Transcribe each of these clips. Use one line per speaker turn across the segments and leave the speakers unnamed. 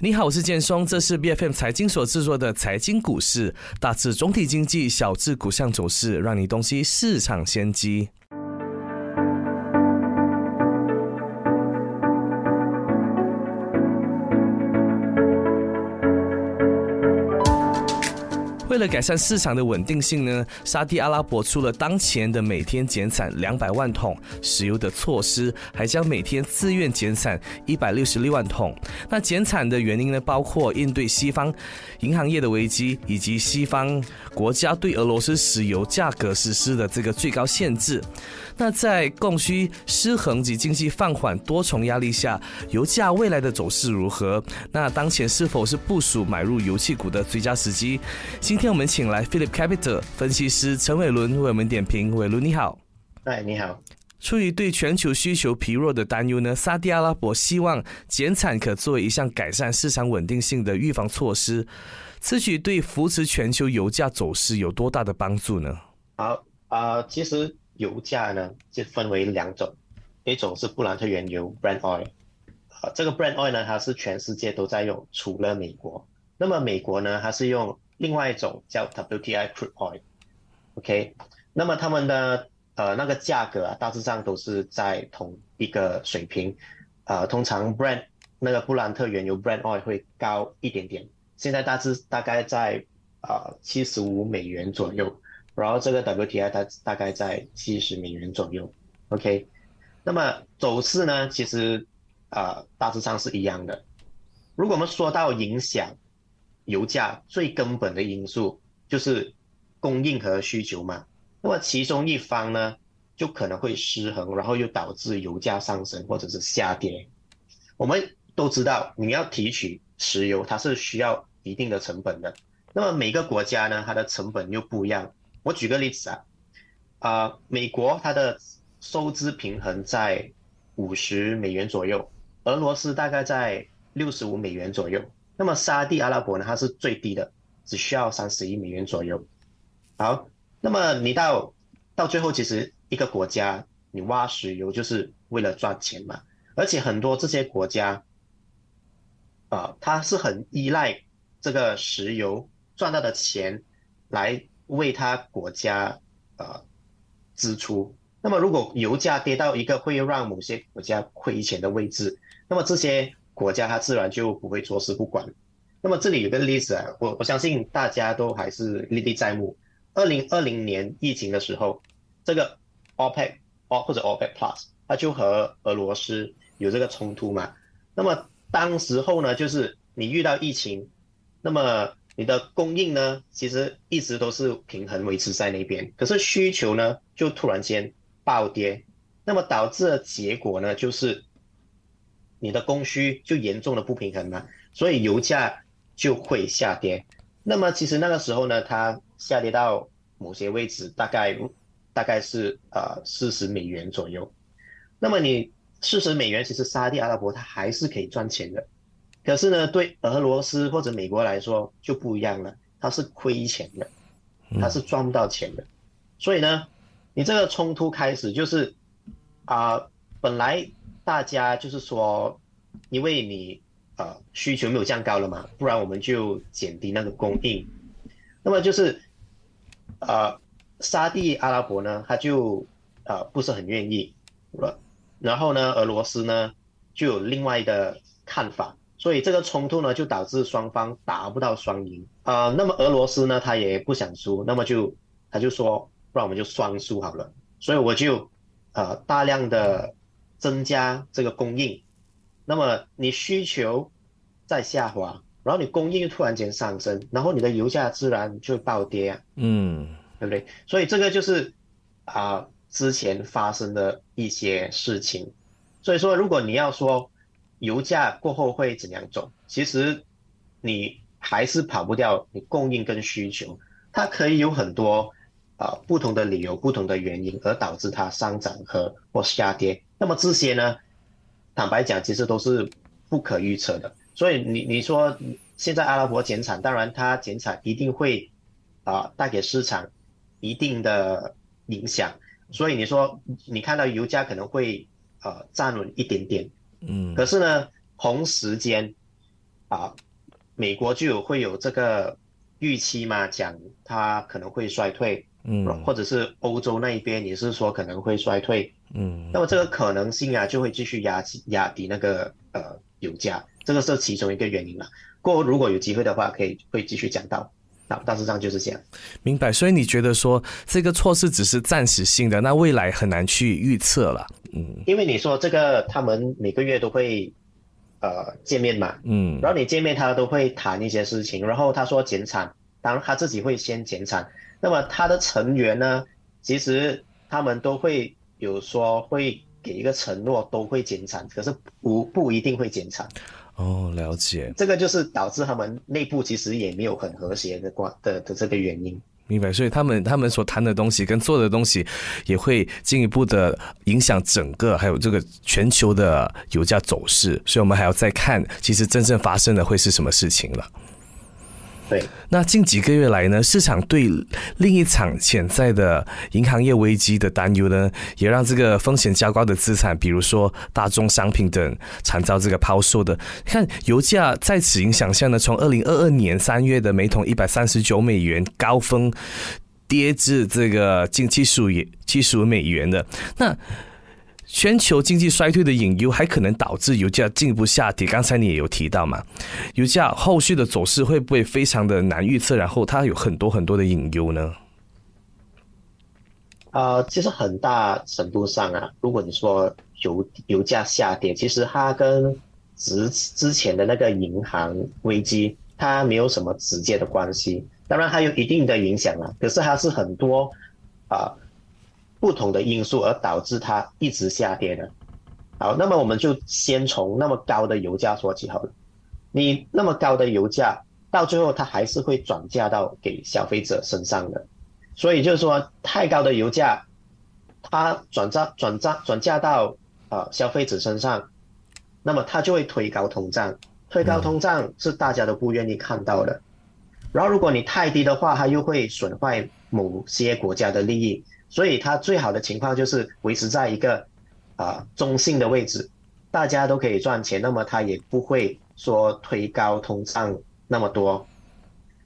你好，我是建松，这是 B F M 财经所制作的财经股市，大致总体经济，小至股项走势，让你洞悉市场先机。为了改善市场的稳定性呢，沙地阿拉伯除了当前的每天减产两百万桶石油的措施，还将每天自愿减产一百六十六万桶。那减产的原因呢，包括应对西方银行业的危机，以及西方国家对俄罗斯石油价格实施的这个最高限制。那在供需失衡及经济放缓多重压力下，油价未来的走势如何？那当前是否是部署买入油气股的最佳时机？今天。我们请来 Philip Capital 分析师陈伟伦为我们点评。伟伦你好，
哎你好。
出于对全球需求疲弱的担忧呢，沙特阿拉伯希望减产可作为一项改善市场稳定性的预防措施。此举对扶持全球油价走势有多大的帮助呢？
好啊，其实油价呢就分为两种，一种是布兰特原油 （Brent Oil），啊，这个 Brent Oil 呢它是全世界都在用，除了美国。那么美国呢，它是用。另外一种叫 WTI crude oil，OK，那么他们的呃那个价格啊，大致上都是在同一个水平，呃，通常 Brent 那个布兰特原油 Brent oil 会高一点点，现在大致大概在啊七十五美元左右，然后这个 WTI 它大概在七十美元左右，OK，那么走势呢，其实啊大致上是一样的，如果我们说到影响。油价最根本的因素就是供应和需求嘛，那么其中一方呢就可能会失衡，然后又导致油价上升或者是下跌。我们都知道，你要提取石油，它是需要一定的成本的。那么每个国家呢，它的成本又不一样。我举个例子啊，啊，美国它的收支平衡在五十美元左右，俄罗斯大概在六十五美元左右。那么沙地阿拉伯呢？它是最低的，只需要三十亿美元左右。好，那么你到到最后，其实一个国家你挖石油就是为了赚钱嘛。而且很多这些国家啊，它是很依赖这个石油赚到的钱来为他国家呃支出。那么如果油价跌到一个会让某些国家亏钱的位置，那么这些。国家它自然就不会坐视不管。那么这里有个例子啊，我我相信大家都还是历历在目。二零二零年疫情的时候，这个 OPEC 或者 OPEC Plus，它就和俄罗斯有这个冲突嘛。那么当时候呢，就是你遇到疫情，那么你的供应呢，其实一直都是平衡维持在那边，可是需求呢就突然间暴跌，那么导致的结果呢就是。你的供需就严重的不平衡嘛，所以油价就会下跌。那么其实那个时候呢，它下跌到某些位置，大概大概是呃四十美元左右。那么你四十美元，其实沙地阿拉伯它还是可以赚钱的。可是呢，对俄罗斯或者美国来说就不一样了，它是亏钱的，它是赚不到钱的。所以呢，你这个冲突开始就是啊，本来。大家就是说，因为你呃需求没有降高了嘛，不然我们就减低那个供应。那么就是呃沙地阿拉伯呢，他就呃不是很愿意了。然后呢，俄罗斯呢就有另外的看法，所以这个冲突呢就导致双方达不到双赢啊。那么俄罗斯呢他也不想输，那么就他就说，不然我们就双输好了。所以我就呃大量的。增加这个供应，那么你需求在下滑，然后你供应又突然间上升，然后你的油价自然就暴跌啊，嗯，对不对？所以这个就是啊之前发生的一些事情。所以说，如果你要说油价过后会怎样走，其实你还是跑不掉你供应跟需求，它可以有很多啊不同的理由、不同的原因而导致它上涨和或下跌。那么这些呢，坦白讲，其实都是不可预测的。所以你你说现在阿拉伯减产，当然它减产一定会啊带给市场一定的影响。所以你说你看到油价可能会呃站稳一点点，嗯，可是呢同时间啊，美国就有会有这个预期嘛，讲它可能会衰退，
嗯，
或者是欧洲那一边也是说可能会衰退，
嗯，
那么这个可能性啊就会继续压压低那个呃油价，这个是其中一个原因了。过后如果有机会的话，可以会继续讲到。啊，大致上就是这样。
明白，所以你觉得说这个措施只是暂时性的，那未来很难去预测了。嗯，
因为你说这个他们每个月都会呃见面嘛，
嗯，
然后你见面他都会谈一些事情，然后他说减产，当然他自己会先减产，那么他的成员呢，其实他们都会有说会给一个承诺都会减产，可是不不一定会减产。
哦，了解，
这个就是导致他们内部其实也没有很和谐的关的的这个原因。
明白，所以他们他们所谈的东西跟做的东西，也会进一步的影响整个还有这个全球的油价走势，所以我们还要再看，其实真正发生的会是什么事情了。
对，
那近几个月来呢，市场对另一场潜在的银行业危机的担忧呢，也让这个风险较高的资产，比如说大宗商品等，惨遭这个抛售的。看油价在此影响下呢，从二零二二年三月的每桶一百三十九美元高峰，跌至这个近七十五七十五美元的那。全球经济衰退的隐忧还可能导致油价进一步下跌。刚才你也有提到嘛，油价后续的走势会不会非常的难预测？然后它有很多很多的隐忧呢？
啊，其实很大程度上啊，如果你说油油价下跌，其实它跟之之前的那个银行危机它没有什么直接的关系。当然它有一定的影响啊，可是它是很多啊。不同的因素而导致它一直下跌的。好，那么我们就先从那么高的油价说起好了。你那么高的油价，到最后它还是会转嫁到给消费者身上的。所以就是说，太高的油价，它转嫁转嫁转嫁到啊消费者身上，那么它就会推高通胀。推高通胀是大家都不愿意看到的。然后如果你太低的话，它又会损坏某些国家的利益。所以它最好的情况就是维持在一个啊中性的位置，大家都可以赚钱，那么它也不会说推高通胀那么多，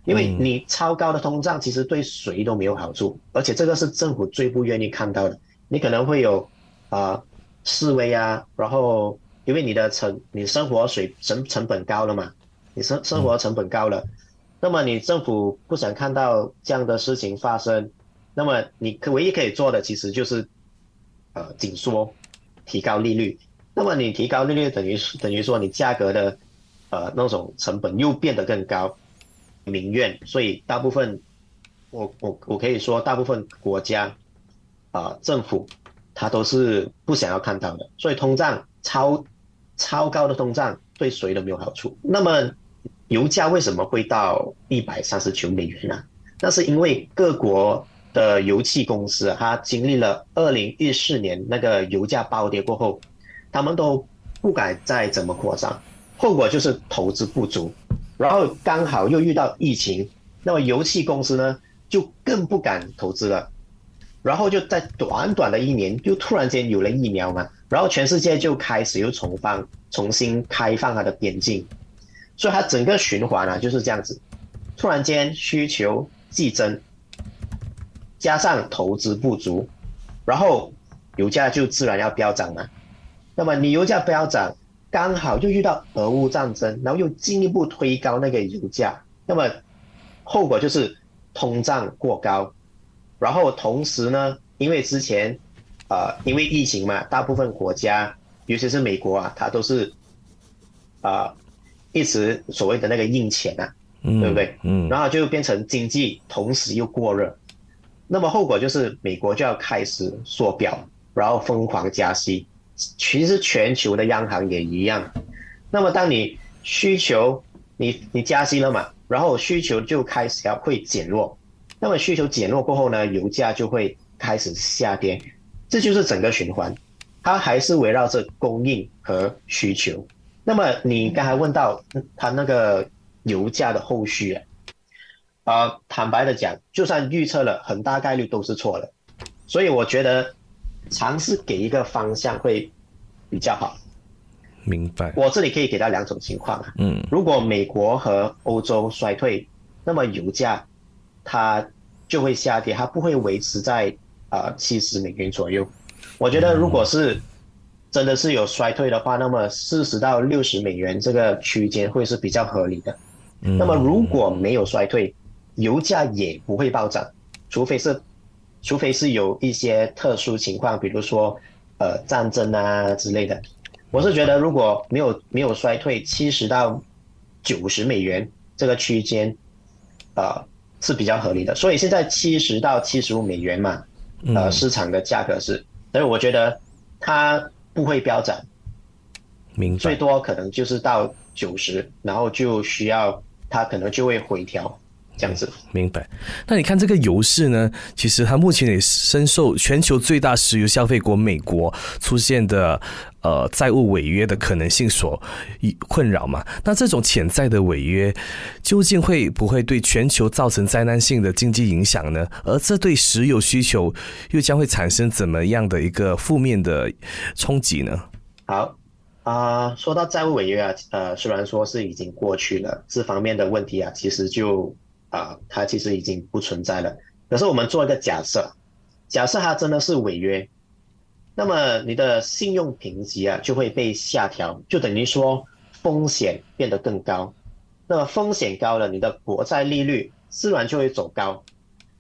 因为你超高的通胀其实对谁都没有好处，而且这个是政府最不愿意看到的。你可能会有啊示威啊，然后因为你的成你生活水成成本高了嘛，你生生活成本高了，那么你政府不想看到这样的事情发生。那么你可唯一可以做的其实就是，呃，紧缩，提高利率。那么你提高利率等于等于说你价格的，呃，那种成本又变得更高，民怨。所以大部分，我我我可以说大部分国家，啊，政府，他都是不想要看到的。所以通胀超超高的通胀对谁都没有好处。那么油价为什么会到一百三十九美元呢？那是因为各国。的油气公司，它经历了二零一四年那个油价暴跌过后，他们都不敢再怎么扩张，后果就是投资不足，然后刚好又遇到疫情，那么油气公司呢就更不敢投资了，然后就在短短的一年，就突然间有了疫苗嘛，然后全世界就开始又重放重新开放它的边境，所以它整个循环啊就是这样子，突然间需求激增。加上投资不足，然后油价就自然要飙涨嘛。那么你油价飙涨，刚好又遇到俄乌战争，然后又进一步推高那个油价，那么后果就是通胀过高。然后同时呢，因为之前啊，因为疫情嘛，大部分国家，尤其是美国啊，它都是啊一直所谓的那个印钱啊，对不对？嗯。然后就变成经济同时又过热。那么后果就是美国就要开始缩表，然后疯狂加息。其实全球的央行也一样。那么当你需求你你加息了嘛，然后需求就开始要会减弱。那么需求减弱过后呢，油价就会开始下跌。这就是整个循环，它还是围绕着供应和需求。那么你刚才问到它那个油价的后续啊？啊，坦白的讲，就算预测了，很大概率都是错的，所以我觉得尝试给一个方向会比较好。
明白。
我这里可以给到两种情况啊。
嗯
如果美国和欧洲衰退，那么油价它就会下跌，它不会维持在啊七十美元左右。我觉得如果是真的是有衰退的话，那么四十到六十美元这个区间会是比较合理的。
嗯
那么如果没有衰退，油价也不会暴涨，除非是，除非是有一些特殊情况，比如说呃战争啊之类的。我是觉得如果没有没有衰退，七十到九十美元这个区间，呃是比较合理的。所以现在七十到七十五美元嘛，呃
嗯
市场的价格是，所以我觉得它不会飙涨，
明。
最多可能就是到九十，然后就需要它可能就会回调这样子。
明白。那你看这个油市呢？其实它目前也深受全球最大石油消费国美国出现的呃债务违约的可能性所困扰嘛。那这种潜在的违约，究竟会不会对全球造成灾难性的经济影响呢？而这对石油需求又将会产生怎么样的一个负面的冲击呢？
好，啊、说到债务违约啊，呃，虽然说是已经过去了，这方面的问题啊，其实就啊、它其实已经不存在了。可是我们做一个假设，假设它真的是违约，那么你的信用评级啊就会被下调，就等于说风险变得更高。那么风险高了，你的国债利率自然就会走高。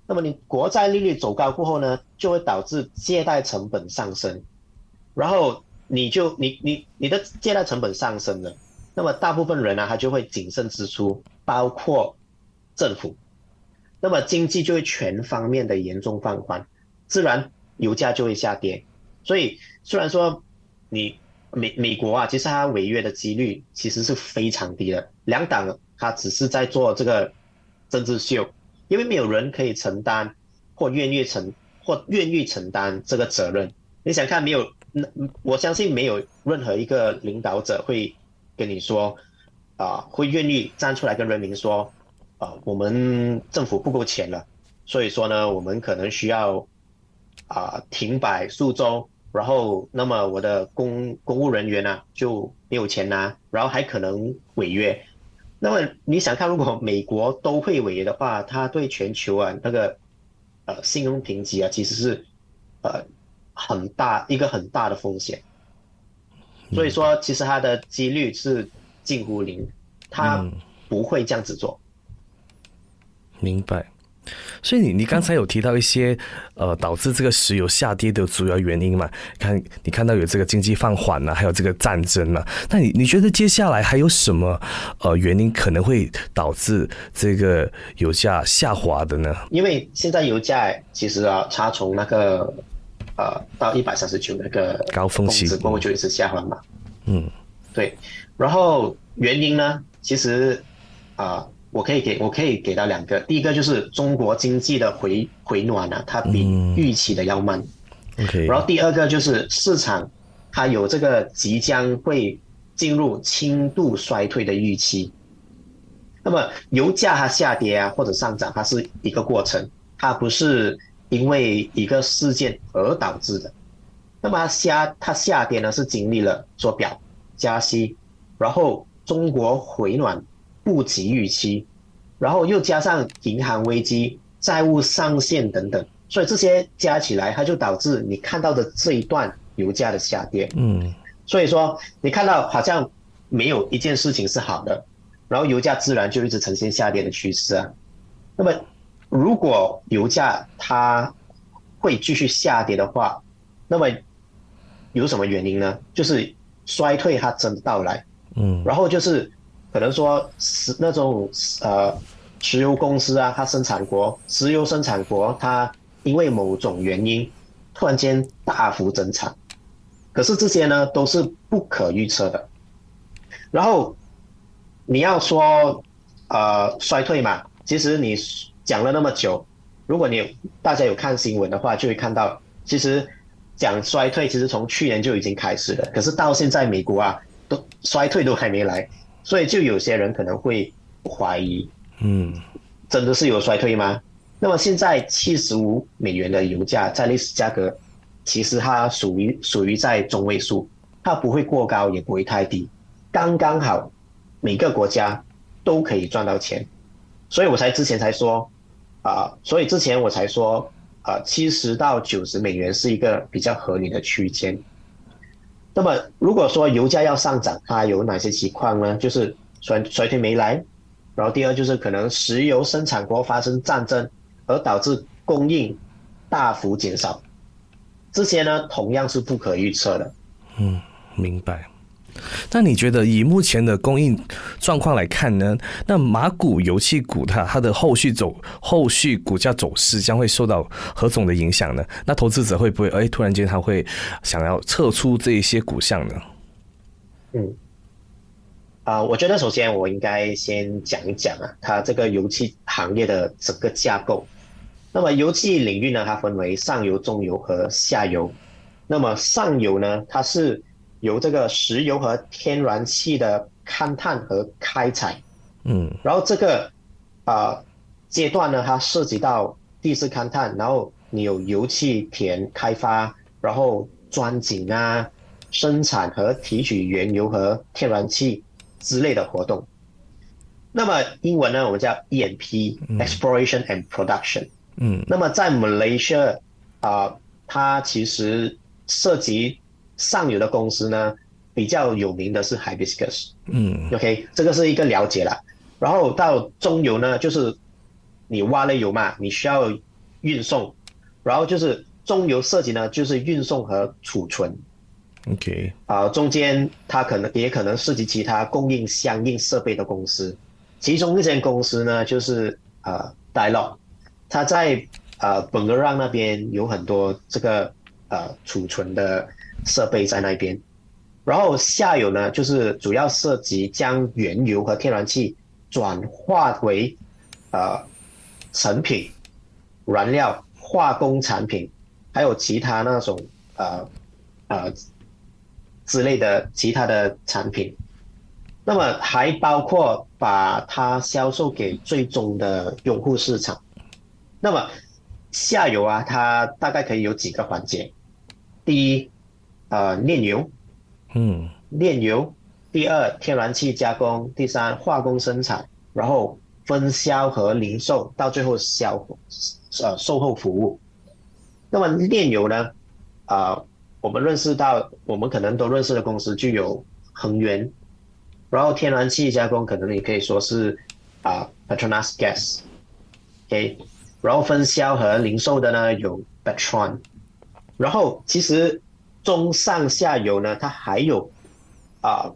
那么你国债利率走高过后呢，就会导致借贷成本上升，然后你就你你你的借贷成本上升了，那么大部分人呢、他就会谨慎支出，包括政府，那么经济就会全方面的严重放缓，自然油价就会下跌。所以虽然说你美美国啊，其实它违约的几率其实是非常低的，两党它只是在做这个政治秀，因为没有人可以承担或愿意承或愿意承担这个责任。你想看没有？那我相信没有任何一个领导者会跟你说，啊、会愿意站出来跟人民说，啊、我们政府不够钱了，所以说呢，我们可能需要啊、停摆数周，然后那么我的公公务人员呢、就没有钱拿，然后还可能违约。那么你想看，如果美国都会违约的话，它对全球啊那个呃信用评级啊，其实是呃很大一个很大的风险。所以说，其实它的几率是近乎零，它
嗯
不会这样子做。
明白。所以你你刚才有提到一些呃导致这个石油下跌的主要原因嘛？看你看到有这个经济放缓啊，还有这个战争啊，那你你觉得接下来还有什么呃原因可能会导致这个油价下滑的呢？
因为现在油价其实啊，它从那个呃到一百三十九那个
高峰期
值过后就一直下滑嘛。
嗯
对，然后原因呢，其实啊、我可以给我可以给到两个，第一个就是中国经济的回回暖啊，它比
嗯
预期的要慢。
，OK，
然后第二个就是市场它有这个即将会进入轻度衰退的预期。那么油价它下跌啊或者上涨，它是一个过程，它不是因为一个事件而导致的。那么它下它下跌呢是经历了缩表、加息，然后中国回暖不及预期，然后又加上银行危机、债务上限等等，所以这些加起来，它就导致你看到的这一段油价的下跌。
嗯
所以说，你看到好像没有一件事情是好的，然后油价自然就一直呈现下跌的趋势啊。那么，如果油价它会继续下跌的话，那么有什么原因呢？就是衰退它真的到来，
嗯
然后就是可能说石那种呃石油公司啊，它生产国石油生产国，它因为某种原因突然间大幅增产，可是这些呢都是不可预测的。然后你要说呃衰退嘛，其实你讲了那么久，如果你大家有看新闻的话，就会看到其实讲衰退，其实从去年就已经开始了，可是到现在美国啊都衰退都还没来，所以就有些人可能会怀疑，
嗯
真的是有衰退吗？那么现在七十五美元的油价在历史价格，其实它属于属于在中位数，它不会过高，也不会太低，刚刚好，每个国家都可以赚到钱，所以我才之前才说，啊，所以之前我才说，啊，七十到九十美元是一个比较合理的区间。那么如果说油价要上涨，它有哪些情况呢？就是衰衰退没来，然后第二就是可能石油生产国发生战争，而导致供应大幅减少，这些呢同样是不可预测的。
嗯，明白。那你觉得以目前的供应状况来看呢？那马股油气股它它的后续走后续股价走势将会受到何种的影响呢？那投资者会不会哎突然间他会想要撤出这一些股项呢？
嗯，啊，我觉得首先我应该先讲一讲啊，它这个油气行业的整个架构。那么油气领域呢，它分为上游、中游和下游。那么上游呢，它是由这个石油和天然气的勘探和开采，
嗯，
然后这个啊阶段呢，它涉及到地质勘探，然后你有油气田开发，然后钻井啊，生产和提取原油和天然气之类的活动。那么英文呢，我们叫 E&P（Exploration and Production）。
嗯，
那么在 Malaysia 啊，它其实涉及上游的公司呢，比较有名的是 Hibiscus。
嗯
，OK，这个是一个了解了。然后到中游呢，就是你挖了油嘛，你需要运送，然后就是中游涉及呢，就是运送和储存。
，OK，
啊，中间它可能也可能涉及其他供应相应设备的公司，其中一间公司呢就是呃 Dialog，它在呃本格让那边有很多这个呃储存的设备在那边，然后下游呢就是主要涉及将原油和天然气转化为呃成品、燃料、化工产品，还有其他那种呃呃之类的其他的产品，那么还包括把它销售给最终的用户市场。那么下游啊，它大概可以有几个环节：第一，呃，炼油；
嗯
炼油；第二，天然气加工；第三，化工生产；然后分销和零售，到最后销呃售后服务。那么炼油呢？啊、我们认识到，我们可能都认识的公司就有恒源，然后天然气加工可能也可以说是啊、Petronas Gas，OK，、然后分销和零售的呢有 Petron，然后其实中上下游呢，它还有啊、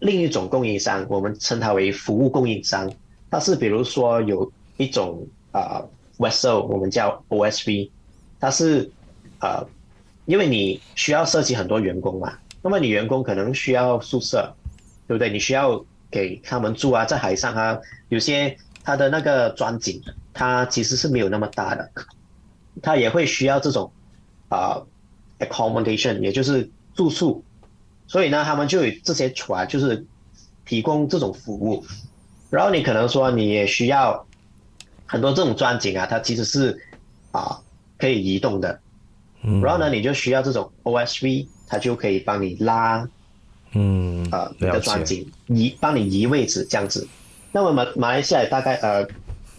另一种供应商，我们称它为服务供应商，它是比如说有一种啊、vessel，我们叫 OSV，它是呃因为你需要涉及很多员工嘛，那么你员工可能需要宿舍，对不对？你需要给他们住啊，在海上啊，有些它的那个钻井，它其实是没有那么大的，它也会需要这种啊、accommodation，也就是住宿，所以呢，他们就有这些船，就是提供这种服务。然后你可能说你也需要很多这种钻井啊，它其实是啊可以移动的，
嗯，
然后呢，你就需要这种 OSV，它就可以帮你拉
嗯
呃你的钻井移，帮你移位置这样子。那么马马来西亚大概呃，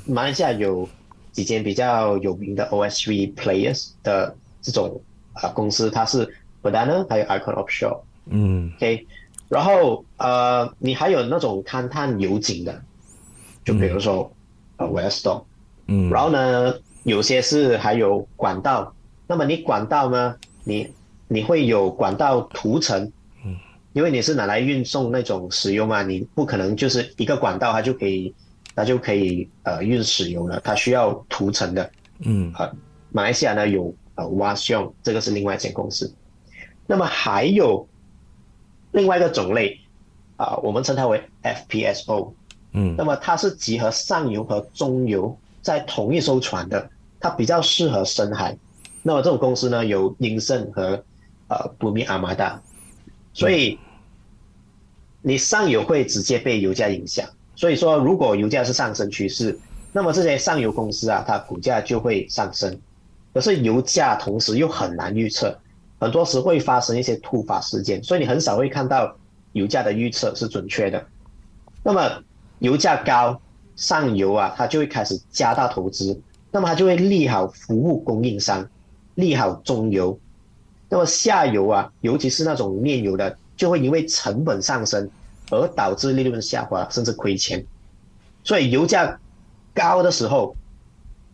马来西亚有几间比较有名的 OSV players 的这种啊、呃公司，它是 Banana 还有 Icon Offshore。
嗯。
OK，然后呃，你还有那种勘探油井的，就比如说、呃 Weston，
嗯，
然后呢，有些是还有管道。那么你管道呢，你你会有管道涂层，
嗯，
因为你是拿来运送那种石油嘛，你不可能就是一个管道它就可以它就可以呃运石油了，它需要涂层的。
嗯。
呃，马来西亚呢有呃挖胸，这个是另外一间公司。那么还有另外一个种类啊、我们称它为 FPSO。
嗯
那么它是集合上游和中游在同一艘船的，它比较适合深海。那么这种公司呢，有英盛和呃布米阿玛达，所以你上游会直接被油价影响。所以说，如果油价是上升趋势，那么这些上游公司啊，它股价就会上升。可是油价同时又很难预测，很多时会发生一些突发事件，所以你很少会看到油价的预测是准确的。那么油价高，上游啊，它就会开始加大投资，那么它就会利好服务供应商，利好中游。那么下游啊，尤其是那种炼油的，就会因为成本上升而导致利润下滑，甚至亏钱。所以油价高的时候，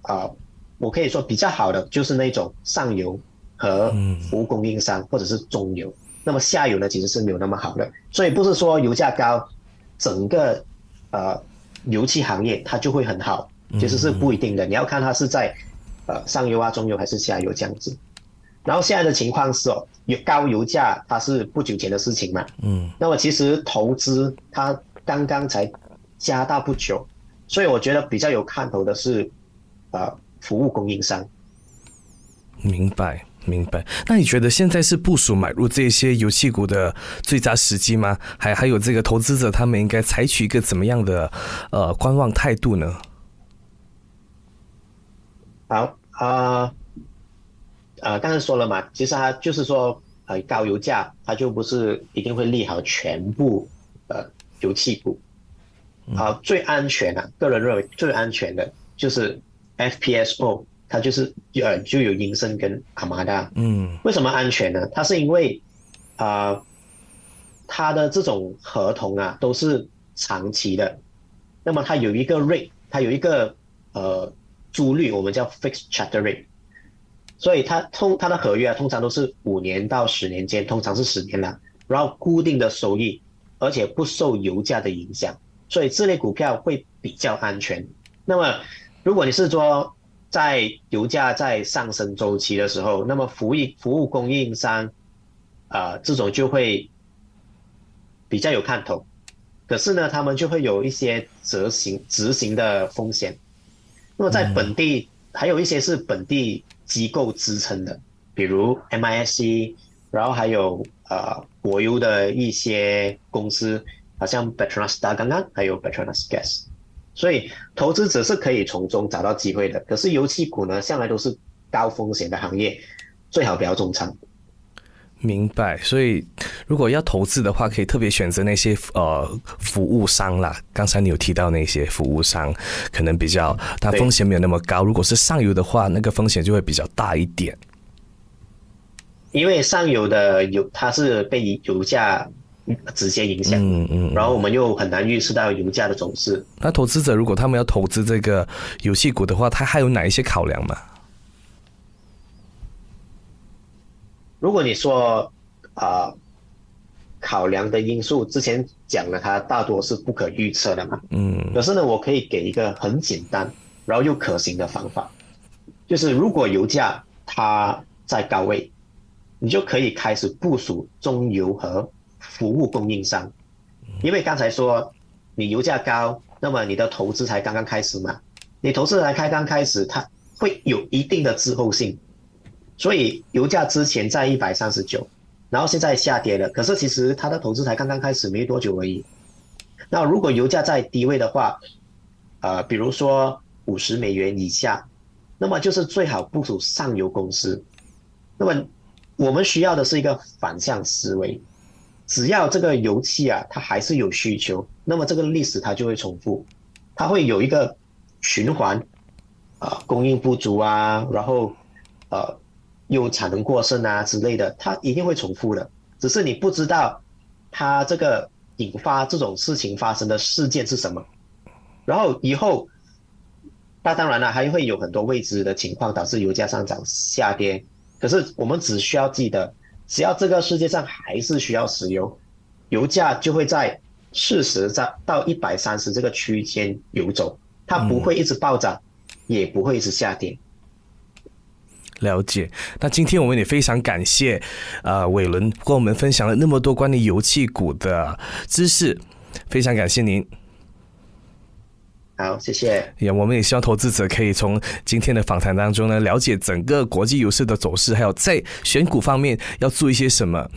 啊，我可以说比较好的就是那种上游和服务供应商或者是中游。那么下游呢，其实是没有那么好的。所以不是说油价高，整个呃油气行业它就会很好，其实是不一定的。你要看它是在呃上游啊、中游还是下游这样子。然后现在的情况是哦，有高油价，它是不久前的事情嘛。嗯。那么其实投资它刚刚才加大不久，所以我觉得比较有看头的是，呃，服务供应商。
明白，明白。那你觉得现在是部署买入这些油气股的最佳时机吗？还还有这个投资者他们应该采取一个怎么样的呃观望态度呢？
好啊。呃，刚才说了嘛，其实它就是说，呃，高油价它就不是一定会利好全部呃油气股。好，最安全的，个人认为最安全的就是 FPSO，它就是呃就有银生跟阿玛达。嗯。为什么安全呢？它是因为啊，它的这种合同啊都是长期的，那么它有一个 rate，它有一个呃租率，我们叫 fixed charter rate。所以它通它的合约啊，通常都是五年到十年间，通常是十年了，然后固定的收益，而且不受油价的影响，所以这类股票会比较安全。那么，如果你是说在油价在上升周期的时候，那么服务服务供应商啊这种就会比较有看头，可是呢，他们就会有一些执行执行的风险。那么在本地还有一些是本地。机构支撑的，比如 MISC，然后还有呃国有的一些公司，好像 Petronas 刚刚还有 Petronas Gas，所以投资者是可以从中找到机会的。可是油气股呢，向来都是高风险的行业，最好不要重仓。
明白，所以如果要投资的话，可以特别选择那些呃服务商啦。刚才你有提到那些服务商，可能比较它风险没有那么高。如果是上游的话，那个风险就会比较大一点。
因为上游的油它是被油价直接影响，嗯嗯，然后我们又很难预测到油价的走势。
那投资者如果他们要投资这个游戏股的话，他还有哪一些考量吗？
如果你说啊，考量的因素之前讲了，它大多是不可预测的嘛。嗯。可是呢，我可以给一个很简单，然后又可行的方法，就是如果油价它在高位，你就可以开始部署中油和服务供应商，因为刚才说你油价高，那么你的投资才刚刚开始嘛，你投资才开刚开始，它会有一定的滞后性。所以油价之前在一百三十九，然后现在下跌了。可是其实它的投资才刚刚开始没多久而已。那如果油价在低位的话，呃，比如说五十美元以下，那么就是最好部署上游公司。那么我们需要的是一个反向思维，只要这个油气啊，它还是有需求，那么这个历史它就会重复，它会有一个循环，啊，供应不足啊，然后呃。又产能过剩啊之类的，它一定会重复的。只是你不知道它这个引发这种事情发生的事件是什么。然后以后，那当然了，还会有很多未知的情况导致油价上涨下跌。可是我们只需要记得，只要这个世界上还是需要石油，油价就会在四十在到一百三十这个区间游走，它不会一直暴涨，也不会一直下跌。
了解，那今天我们也非常感谢，呃，伟伦跟我们分享了那么多关于油气股的知识，非常感谢您。
好，谢谢。
也，我们也希望投资者可以从今天的访谈当中呢，了解整个国际油市的走势，还有在选股方面要做一些什么。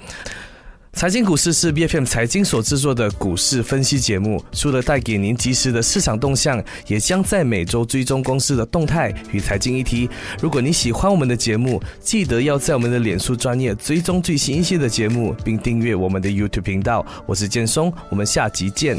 财经股市是 B F M 财经所制作的股市分析节目，除了带给您及时的市场动向，也将在每周追踪公司的动态与财经议题。如果你喜欢我们的节目，记得要在我们的脸书专业追踪最新一期的节目，并订阅我们的 YouTube 频道。我是建松，我们下集见。